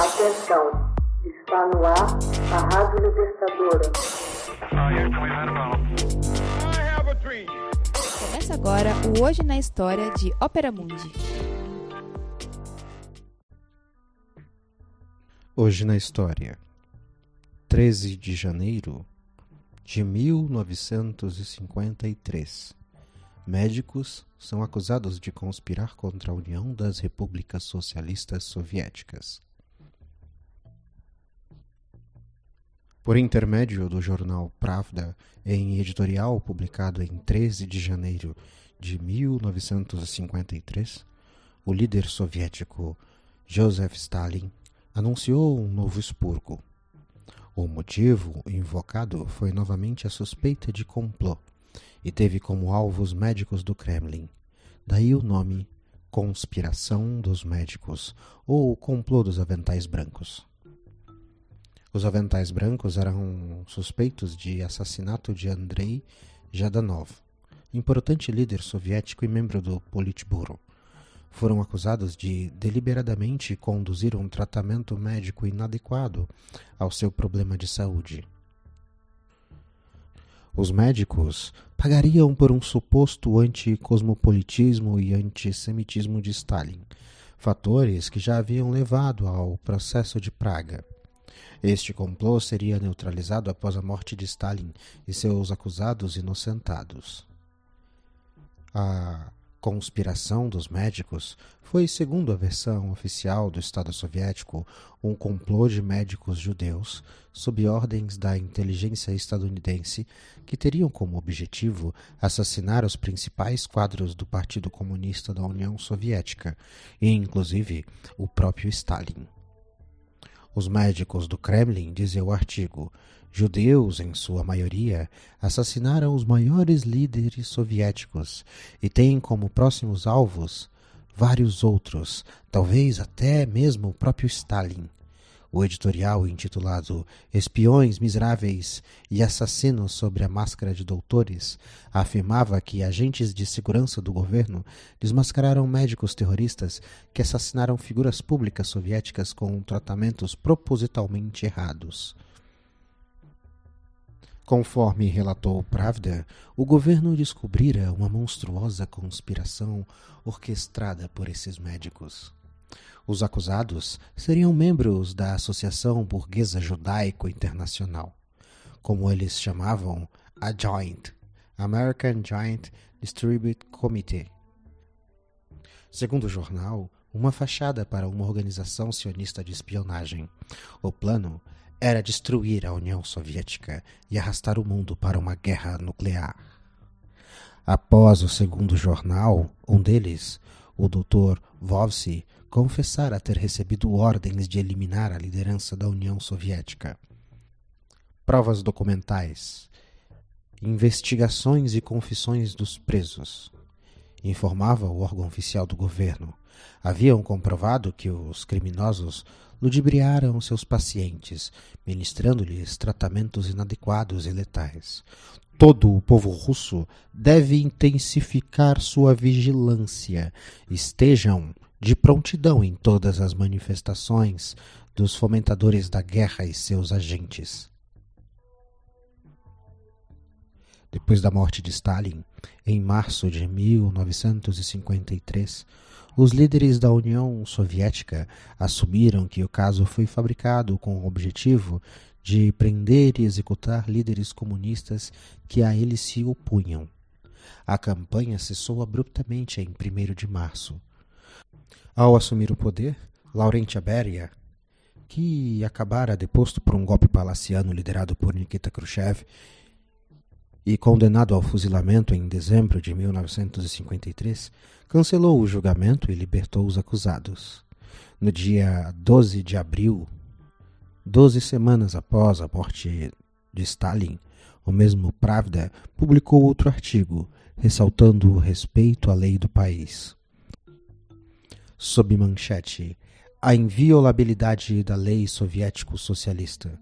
Atenção, está no ar a Rádio Libertadora. Começa agora o Hoje na História de Ópera Mundi. Hoje na História, 13 de janeiro de 1953. Médicos são acusados de conspirar contra a União das Repúblicas Socialistas Soviéticas. Por intermédio do jornal Pravda, em editorial publicado em 13 de janeiro de 1953, o líder soviético Joseph Stalin anunciou um novo expurgo. O motivo invocado foi novamente a suspeita de complô e teve como alvo os médicos do Kremlin. Daí o nome Conspiração dos Médicos ou Complô dos Aventais Brancos. Os aventais brancos eram suspeitos de assassinato de Andrei Jadanov, importante líder soviético e membro do Politburo. Foram acusados de deliberadamente conduzir um tratamento médico inadequado ao seu problema de saúde. Os médicos pagariam por um suposto anticosmopolitismo e antissemitismo de Stalin, fatores que já haviam levado ao processo de Praga. Este complô seria neutralizado após a morte de Stalin e seus acusados inocentados. A conspiração dos médicos foi, segundo a versão oficial do Estado Soviético, um complô de médicos judeus sob ordens da inteligência estadunidense que teriam como objetivo assassinar os principais quadros do Partido Comunista da União Soviética e, inclusive, o próprio Stalin. Os médicos do Kremlin, dizia o artigo, judeus em sua maioria, assassinaram os maiores líderes soviéticos e têm como próximos alvos vários outros, talvez até mesmo o próprio Stalin. O editorial intitulado Espiões Miseráveis e Assassinos sobre a Máscara de Doutores afirmava que agentes de segurança do governo desmascararam médicos terroristas que assassinaram figuras públicas soviéticas com tratamentos propositalmente errados. Conforme relatou Pravda, o governo descobrira uma monstruosa conspiração orquestrada por esses médicos. Os acusados seriam membros da Associação Burguesa Judaico Internacional, como eles chamavam a Joint, American Joint Distribute Committee. Segundo o jornal, uma fachada para uma organização sionista de espionagem. O plano era destruir a União Soviética e arrastar o mundo para uma guerra nuclear. Após o segundo jornal, um deles, o Dr. Vovsi, confessara ter recebido ordens de eliminar a liderança da União Soviética. Provas documentais, investigações e confissões dos presos. Informava o órgão oficial do governo. Haviam comprovado que os criminosos ludibriaram seus pacientes, ministrando-lhes tratamentos inadequados e letais. Todo o povo russo deve intensificar sua vigilância. Estejam de prontidão em todas as manifestações dos fomentadores da guerra e seus agentes. Depois da morte de Stalin, em março de 1953, os líderes da União Soviética assumiram que o caso foi fabricado com o objetivo de prender e executar líderes comunistas que a eles se opunham. A campanha cessou abruptamente em 1 de março. Ao assumir o poder, Laurent Beria, que acabara deposto por um golpe palaciano liderado por Nikita Khrushchev e condenado ao fuzilamento em dezembro de 1953, cancelou o julgamento e libertou os acusados. No dia 12 de abril, doze semanas após a morte de Stalin, o mesmo Pravda publicou outro artigo, ressaltando o respeito à lei do país sob manchete A inviolabilidade da lei soviético-socialista.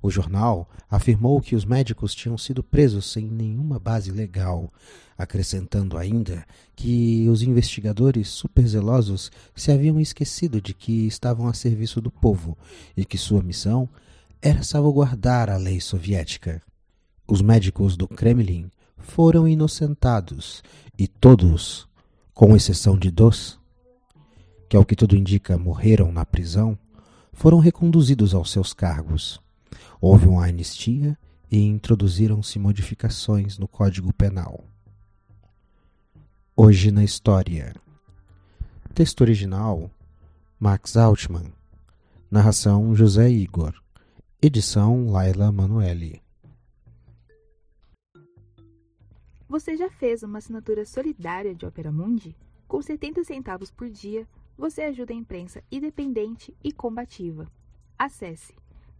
O jornal afirmou que os médicos tinham sido presos sem nenhuma base legal, acrescentando ainda que os investigadores superzelosos se haviam esquecido de que estavam a serviço do povo e que sua missão era salvaguardar a lei soviética. Os médicos do Kremlin foram inocentados e todos, com exceção de dois, que ao que tudo indica morreram na prisão, foram reconduzidos aos seus cargos. Houve uma anistia e introduziram-se modificações no Código Penal. Hoje na História. Texto original: Max Altman. Narração: José Igor. Edição: Laila Manuelle. Você já fez uma assinatura solidária de Opera Mundi? Com 70 centavos por dia, você ajuda a imprensa independente e combativa. Acesse